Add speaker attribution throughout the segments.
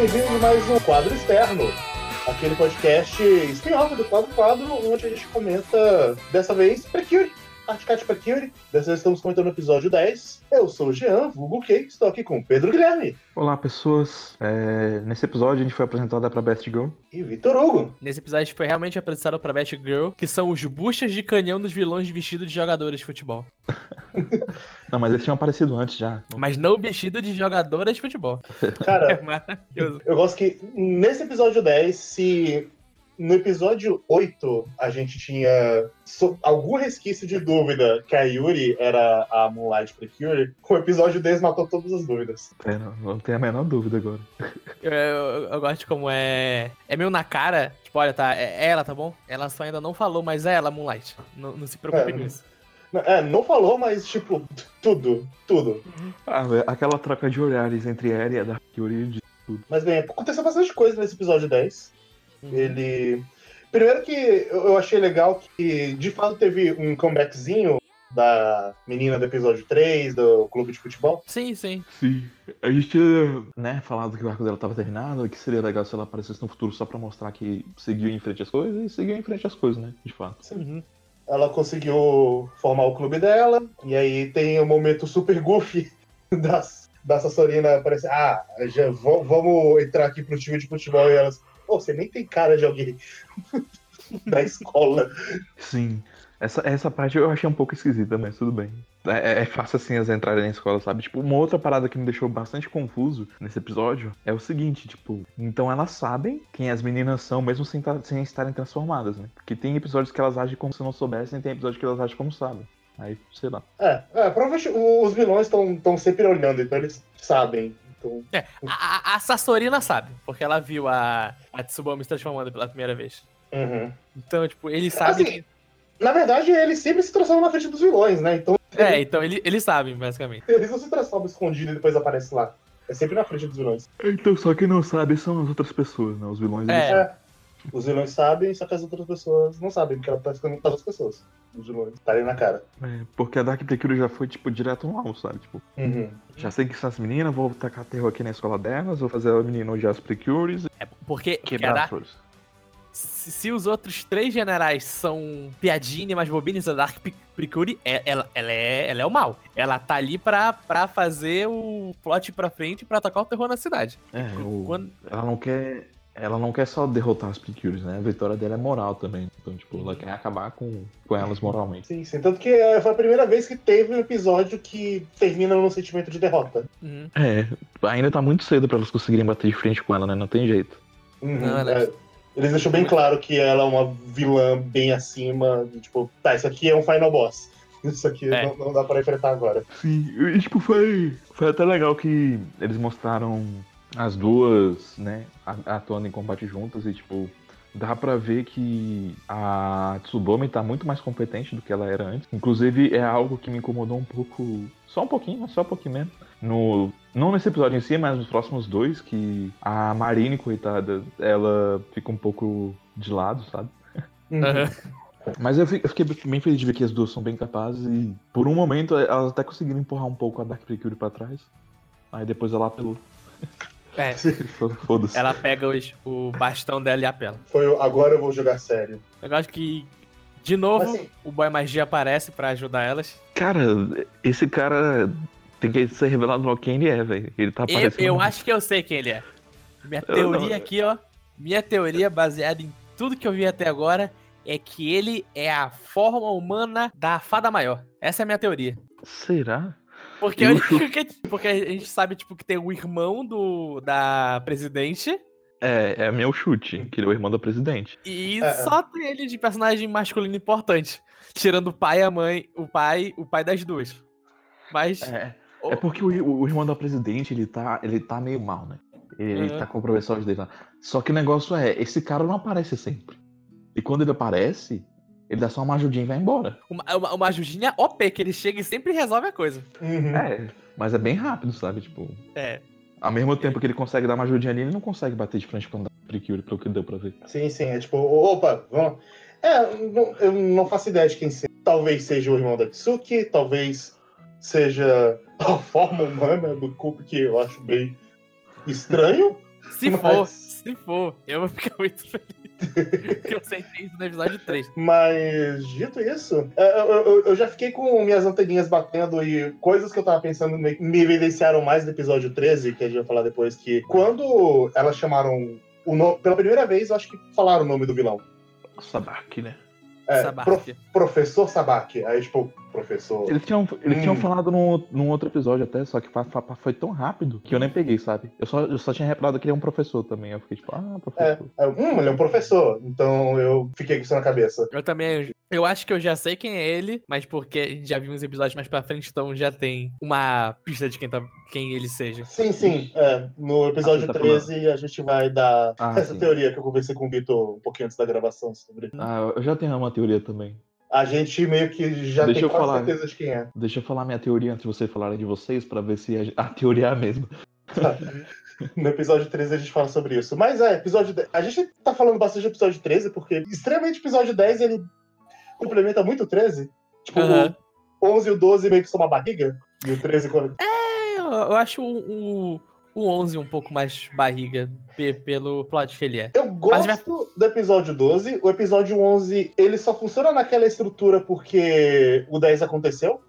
Speaker 1: bem-vindos a mais um quadro externo. Aquele podcast spin-off do quadro quadro, onde a gente comenta, dessa vez, Precure. Articate Precure. Dessa vez estamos comentando o episódio 10. Eu sou o Jean, vulgo K, estou aqui com o Pedro Guilherme
Speaker 2: Olá, pessoas. É, nesse episódio a gente foi apresentada para Best Girl.
Speaker 1: e Vitor Hugo.
Speaker 3: Nesse episódio a gente foi realmente apresentado pra Best Girl, que são os buchas de canhão dos vilões vestidos de jogadores de futebol.
Speaker 2: Não, mas eles tinham aparecido antes já.
Speaker 3: Mas não vestido de jogadoras de futebol. É
Speaker 1: Cara,
Speaker 3: maravilhoso.
Speaker 1: eu gosto que nesse episódio 10, se no episódio 8 a gente tinha so- algum resquício de dúvida que a Yuri era a Moonlight Precure, o episódio 10 matou todas as dúvidas.
Speaker 2: É, não, não tem a menor dúvida agora.
Speaker 3: Eu, eu- eu gosto de como é. É meio na cara. Tipo, olha, tá. É ela, tá bom? Ela só ainda não falou, mas é ela, Moonlight. Não, não se preocupe
Speaker 1: É.
Speaker 3: com isso.
Speaker 1: É, não falou, mas tipo, tudo, tudo.
Speaker 2: Ah, velho, aquela troca de olhares entre ela e a Dark Fury de tudo.
Speaker 1: Mas bem, aconteceu bastante coisa nesse episódio 10. Ele. Primeiro que eu achei legal que de fato teve um comebackzinho da menina do episódio 3, do clube de futebol.
Speaker 3: Sim, sim.
Speaker 2: Sim. A gente tinha, né, falado que o arco dela tava terminado e que seria legal se ela aparecesse no futuro só pra mostrar que seguiu em frente as coisas e seguiu em frente as coisas, né? De fato.
Speaker 3: Uhum.
Speaker 1: Ela conseguiu formar o clube dela, e aí tem o momento super goofy das, da Sassorina aparecer. Ah, já, vamos entrar aqui pro time de futebol e elas. Pô, você nem tem cara de alguém da escola.
Speaker 2: Sim. Essa, essa parte eu achei um pouco esquisita, mas tudo bem. É, é fácil assim elas entrarem na escola, sabe? Tipo, uma outra parada que me deixou bastante confuso nesse episódio é o seguinte, tipo, então elas sabem quem as meninas são, mesmo sem, sem estarem transformadas, né? Porque tem episódios que elas agem como se não soubessem e tem episódios que elas agem como sabem. Aí, sei lá.
Speaker 1: É, é provavelmente os vilões estão sempre olhando, então eles sabem. Então,
Speaker 3: A, a, a Sassorina sabe, porque ela viu a, a Tsubame se transformando pela primeira vez.
Speaker 1: uhum.
Speaker 3: Então, tipo, ele sabe.
Speaker 1: Assim, Na verdade, eles sempre se transformam na frente dos vilões, né? Então
Speaker 3: É, então ele, eles sabem, basicamente.
Speaker 1: eles não se transformam escondido e depois aparecem lá. É sempre na frente dos vilões.
Speaker 2: Então, só quem não sabe são as outras pessoas, né? Os vilões.
Speaker 3: É.
Speaker 1: Os vilões sabem, só que as outras pessoas não sabem, porque ela tá ficando com as pessoas. Os vilões. Tá ali na cara.
Speaker 2: É, porque a Dark Precure já foi, tipo, direto no alvo, sabe? Tipo,
Speaker 1: Uhum.
Speaker 2: já sei que são as meninas, vou tacar terror aqui na escola delas, vou fazer a menina odiar as Precures
Speaker 3: É porque,
Speaker 2: quebrar as flores.
Speaker 3: se, se os outros três generais são piadinha, mas bobinhas, a Dark Precure, é- ela, ela, é, ela é o mal. Ela tá ali pra, pra fazer o plot pra frente pra atacar o terror na cidade.
Speaker 2: É, o-
Speaker 3: Quando-
Speaker 2: ela não quer. Ela não quer só derrotar as Precures, né? A vitória dela é moral também. Então, tipo, ela quer acabar com, com elas moralmente.
Speaker 1: Sim, sim. Tanto que é, foi a primeira vez que teve um episódio que termina num sentimento de derrota.
Speaker 3: Uhum.
Speaker 2: É, ainda tá muito cedo pra elas conseguirem bater de frente com ela, né? Não tem jeito.
Speaker 1: Uhum,
Speaker 3: Não, ela-
Speaker 1: é. Eles deixam bem claro que ela é uma vilã bem acima. de, Tipo, tá, isso aqui é um final boss. Isso aqui
Speaker 3: É.
Speaker 1: não, não dá pra enfrentar agora.
Speaker 2: Sim, e tipo, foi. Foi até legal que eles mostraram as duas, né, atuando em combate juntas e, tipo, dá pra ver que a Tsubame tá muito mais competente do que ela era antes. Inclusive, é algo que me incomodou um pouco. Só um pouquinho, mas só um pouquinho mesmo. No, não nesse episódio em si, mas nos próximos dois, que a Marine, coitada, ela fica um pouco de lado, sabe?
Speaker 1: Uhum.
Speaker 2: Mas eu fi- eu fiquei bem feliz de ver que as duas são bem capazes e, por um momento, elas até conseguiram empurrar um pouco a Dark Precure pra trás. Aí depois ela apelou.
Speaker 3: É,
Speaker 2: Foda-se.
Speaker 3: ela pega os- o bastão dela e apela.
Speaker 1: Foi o agora eu vou jogar sério.
Speaker 3: Eu gosto que, de novo,
Speaker 1: Mas, assim,
Speaker 3: o Boy Magia aparece pra ajudar elas.
Speaker 2: Cara, esse cara tem que ser revelado logo quem ele é, velho. Ele tá
Speaker 3: Eu,
Speaker 2: aparecendo.
Speaker 3: eu acho que eu sei quem ele é. Minha
Speaker 2: Eu
Speaker 3: teoria
Speaker 2: não-
Speaker 3: aqui, ó. Minha teoria, baseada em tudo que eu vi até agora, é que ele é a forma humana da fada maior. Essa é a minha teoria.
Speaker 2: Será?
Speaker 3: Porque,
Speaker 2: Eu
Speaker 3: porque, porque a gente sabe, tipo, que tem o irmão do, da presidente
Speaker 2: É, é meu chute, que ele é o irmão do presidente.
Speaker 3: e
Speaker 1: É.
Speaker 3: só tem ele de personagem masculino importante. Tirando o pai e a mãe, o pai, o pai das duas. Mas.
Speaker 2: É,
Speaker 3: o-
Speaker 2: é porque o, o irmão do presidente, ele tá, ele tá meio mal, né? Ele
Speaker 3: Uhum.
Speaker 2: tá com o professor dele lá. Só que o negócio é, esse cara não aparece sempre. E quando ele aparece, ele dá só uma ajudinha e vai embora.
Speaker 3: Uma, uma, uma ajudinha OP, que ele chega e sempre resolve a coisa.
Speaker 1: Uhum.
Speaker 2: É, mas é bem rápido, sabe? Tipo,
Speaker 3: É.
Speaker 2: ao mesmo tempo que ele consegue dar uma ajudinha ali, ele não consegue bater de frente com o Precure, pelo que deu pra ver.
Speaker 1: Sim, sim. É tipo, opa, vamos. É, não- eu não faço ideia de quem seja. Talvez seja o irmão da Tsuki, talvez seja a forma humana do Kup, que eu acho bem estranho,
Speaker 3: Se
Speaker 1: Mas-
Speaker 3: for, se for, eu vou ficar muito feliz. Porque eu sentei isso no episódio 3.
Speaker 1: Mas, dito isso, é, eu, eu- eu já fiquei com minhas anteninhas batendo e coisas que eu tava pensando me, me evidenciaram mais no episódio 13, que a gente vai falar depois, que quando elas chamaram o nome, pela primeira vez, eu acho que falaram o nome do vilão.
Speaker 2: Sabak, né?
Speaker 1: É,
Speaker 3: Sabak.
Speaker 1: Prof- professor Sabak. Aí, tipo, professor.
Speaker 2: Eles tinham, eles
Speaker 1: Hum.
Speaker 2: tinham falado num, num outro episódio até, só que fa- fa- foi tão rápido que eu nem peguei, sabe? Eu só, eu só tinha reparado que ele é um professor também. Eu fiquei tipo, ah, professor.
Speaker 1: Aí eu, hum, ele é um professor. Então eu fiquei com isso na cabeça.
Speaker 3: Eu também. Eu acho que eu já sei quem é ele, mas porque já viu uns episódios mais pra frente, então já tem uma pista de quem, tá, quem ele seja.
Speaker 1: Sim, sim. é, no episódio
Speaker 2: Ah, tá
Speaker 1: 13 a gente vai dar
Speaker 2: Ah,
Speaker 1: essa
Speaker 2: sim.
Speaker 1: teoria que eu conversei com o Vitor um pouquinho antes da gravação sobre.
Speaker 2: Ah, eu já tenho uma teoria também.
Speaker 1: A gente meio que já
Speaker 2: Deixa
Speaker 1: tem
Speaker 2: eu
Speaker 1: quase
Speaker 2: falar.
Speaker 1: certeza de quem é.
Speaker 2: Deixa eu falar minha teoria antes de vocês falarem de vocês, pra ver se a, a teoria é a mesma.
Speaker 1: No episódio 13 a gente fala sobre isso. Mas é, episódio 10. A gente tá falando bastante do episódio 13, porque extremamente o episódio 10 ele complementa muito o 13. Tipo,
Speaker 3: Aham.
Speaker 1: o 11 e o 12 meio que são uma barriga. E o 13 quando.
Speaker 3: É, eu, acho o, o, o 11 um pouco mais barriga pe- pelo plot que ele é.
Speaker 1: Eu
Speaker 3: Mas
Speaker 1: gosto do episódio 12. O episódio 11, ele só funciona naquela estrutura porque o 10 aconteceu.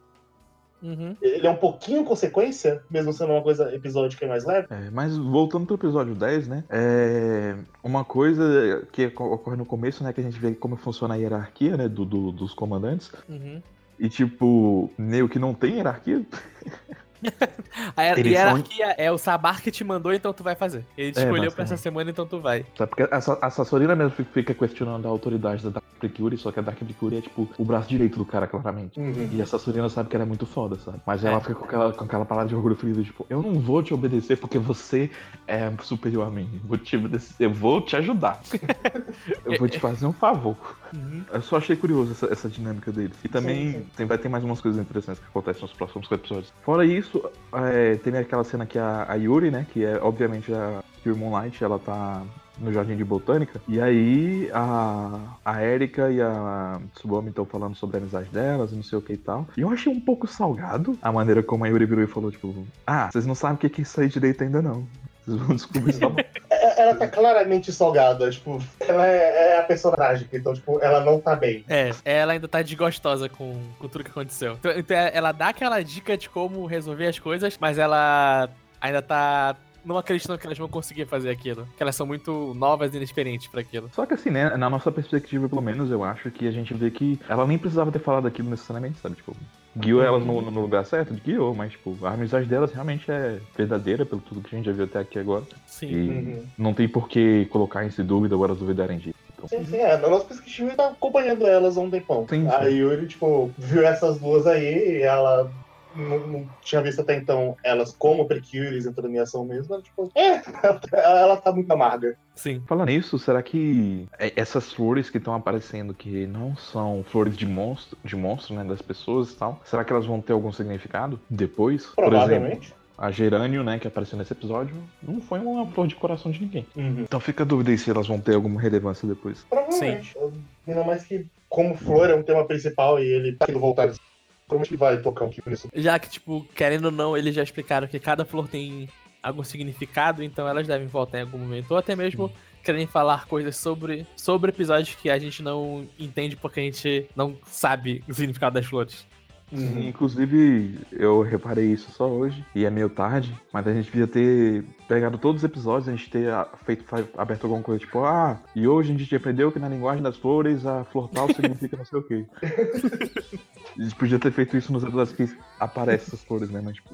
Speaker 3: Uhum.
Speaker 1: Ele é um pouquinho consequência, mesmo sendo uma coisa episódica mais leve.
Speaker 2: É, mas voltando pro episódio 10, né? É, uma coisa que ocorre no começo, né? Que a gente vê como funciona a hierarquia, né? do- do- dos comandantes.
Speaker 3: Uhum.
Speaker 2: E tipo, meio que não tem hierarquia.
Speaker 3: A hier-
Speaker 2: Eles são-
Speaker 3: hierarquia é o Sabar que te mandou, então tu vai fazer. Ele te
Speaker 2: É,
Speaker 3: escolheu pra essa semana, então tu vai.
Speaker 2: Sabe? Porque a, Sa- a Sassorina mesmo fi- fica questionando a autoridade da Dark Precure, só que a Dark Precure é tipo o braço direito do cara, claramente.
Speaker 1: Uhum.
Speaker 2: E a Sassorina sabe que ela é muito foda, sabe? Mas
Speaker 3: É.
Speaker 2: ela fica com aquela, com aquela palavra de orgulho ferido, tipo, eu não vou te obedecer porque você é superior a mim. Eu Vou te obedecer, eu vou te ajudar. eu vou te fazer um favor.
Speaker 3: Uhum.
Speaker 2: Eu só achei curioso essa, essa dinâmica deles. E também
Speaker 1: Sim, sim.
Speaker 2: Tem, vai ter mais umas coisas interessantes que acontecem nos próximos episódios. Fora isso, é, tem aquela cena que a, a Yuri, né? Que é obviamente a Yuri Moonlight, ela tá no Jardim de Botânica. E aí a, a Erika e a Tsubame estão falando sobre a amizade delas não sei o que e tal. E eu achei um pouco salgado a maneira como a Yuri virou e falou, tipo, ah, vocês não sabem o que é isso aí direito ainda não. Vocês vão descobrir só.
Speaker 1: É- Ela tá claramente salgada, tipo, ela é, é a personagem, então, tipo, ela não tá bem.
Speaker 3: É, ela ainda tá desgostosa com, com tudo que aconteceu. Então, então ela dá aquela dica de como resolver as coisas, mas ela ainda tá não acreditando que elas vão conseguir fazer aquilo. Que elas são muito novas e inexperientes pra aquilo.
Speaker 2: Só que assim, né, na nossa perspectiva, pelo menos, eu acho que a gente vê que ela nem precisava ter falado aquilo necessariamente, sabe? Tipo, guiou elas no, no lugar certo, guiou, mas, tipo, a amizade delas realmente é verdadeira, pelo tudo que a gente já viu até aqui agora.
Speaker 3: Sim.
Speaker 2: E
Speaker 1: Uhum.
Speaker 2: não tem por que colocar em dúvida ou elas duvidarem disso. Então,
Speaker 1: Sim, sim, é. Na nossa perspectiva, tá acompanhando elas há um tempão.
Speaker 2: Sim,
Speaker 1: A
Speaker 2: sim.
Speaker 1: Yuri, tipo, viu essas duas aí e ela não, não tinha visto até então elas como Precures entrando em ação mesmo. Ela, tipo, é, ela, tá muito amarga.
Speaker 3: Sim.
Speaker 2: Falando nisso, será que é- essas flores que estão aparecendo, que não são flores de monstro, de monstro, né, das pessoas e tal, será que elas vão ter algum significado depois? Por exemplo,
Speaker 1: Provavelmente.
Speaker 2: a gerânio, né, que apareceu nesse episódio, não foi uma flor de coração de ninguém.
Speaker 1: Uhum.
Speaker 2: Então fica a dúvida aí se elas vão ter alguma relevância depois.
Speaker 1: Provavelmente. Ainda mais que, como flor é um tema principal e ele tá indo Como que vai tocar um pouco nisso?
Speaker 3: Já que, tipo, querendo ou não, eles já explicaram que cada flor tem algum significado, então elas devem voltar em algum momento. Ou até mesmo querem falar coisas sobre, sobre episódios que a gente não entende porque a gente não sabe o significado das flores.
Speaker 1: Uhum.
Speaker 2: Inclusive, eu reparei isso só hoje, e é meio tarde, mas a gente devia ter pegado todos os episódios, a gente ter feito, aberto alguma coisa, tipo, ah, e hoje a gente aprendeu que na linguagem das flores a flor tal significa não sei o quê. A gente podia ter feito isso nos episódios que aparecem essas flores, né? Mas, tipo,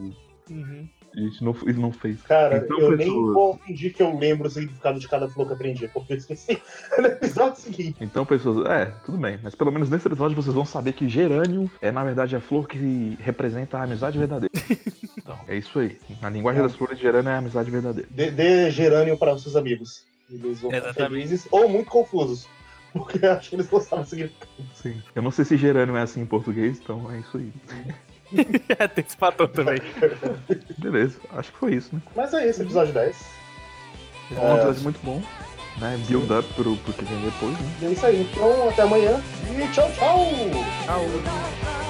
Speaker 3: Uhum.
Speaker 2: gente não, e não fez.
Speaker 1: Cara,
Speaker 2: Então,
Speaker 1: eu nem
Speaker 2: pessoas-
Speaker 1: vou fingir que eu lembro o significado de cada flor que eu aprendi, porque eu esqueci no episódio seguinte.
Speaker 2: Então, pessoas, é, tudo bem, mas pelo menos nesse episódio vocês vão saber que gerânio é, na verdade, a flor que representa a amizade verdadeira. Então, é isso aí. Na linguagem das flores, gerânio é a amizade verdadeira.
Speaker 1: Dê, dê gerânio para os seus amigos. Eles vão ficar
Speaker 3: Exatamente.
Speaker 1: felizes ou muito confusos. Porque eu acho que eles não sabem o significado.
Speaker 2: Sim. Eu não sei se gerânio é assim em português, então é isso aí.
Speaker 3: Tem esse fator também.
Speaker 2: Beleza, acho que foi isso, né?
Speaker 1: Mas é isso, episódio 10.
Speaker 2: É um episódio muito bom, né? Build up pro, pro que vem depois, né?
Speaker 1: É isso aí. Então, até amanhã. E tchau, tchau!
Speaker 3: Tchau.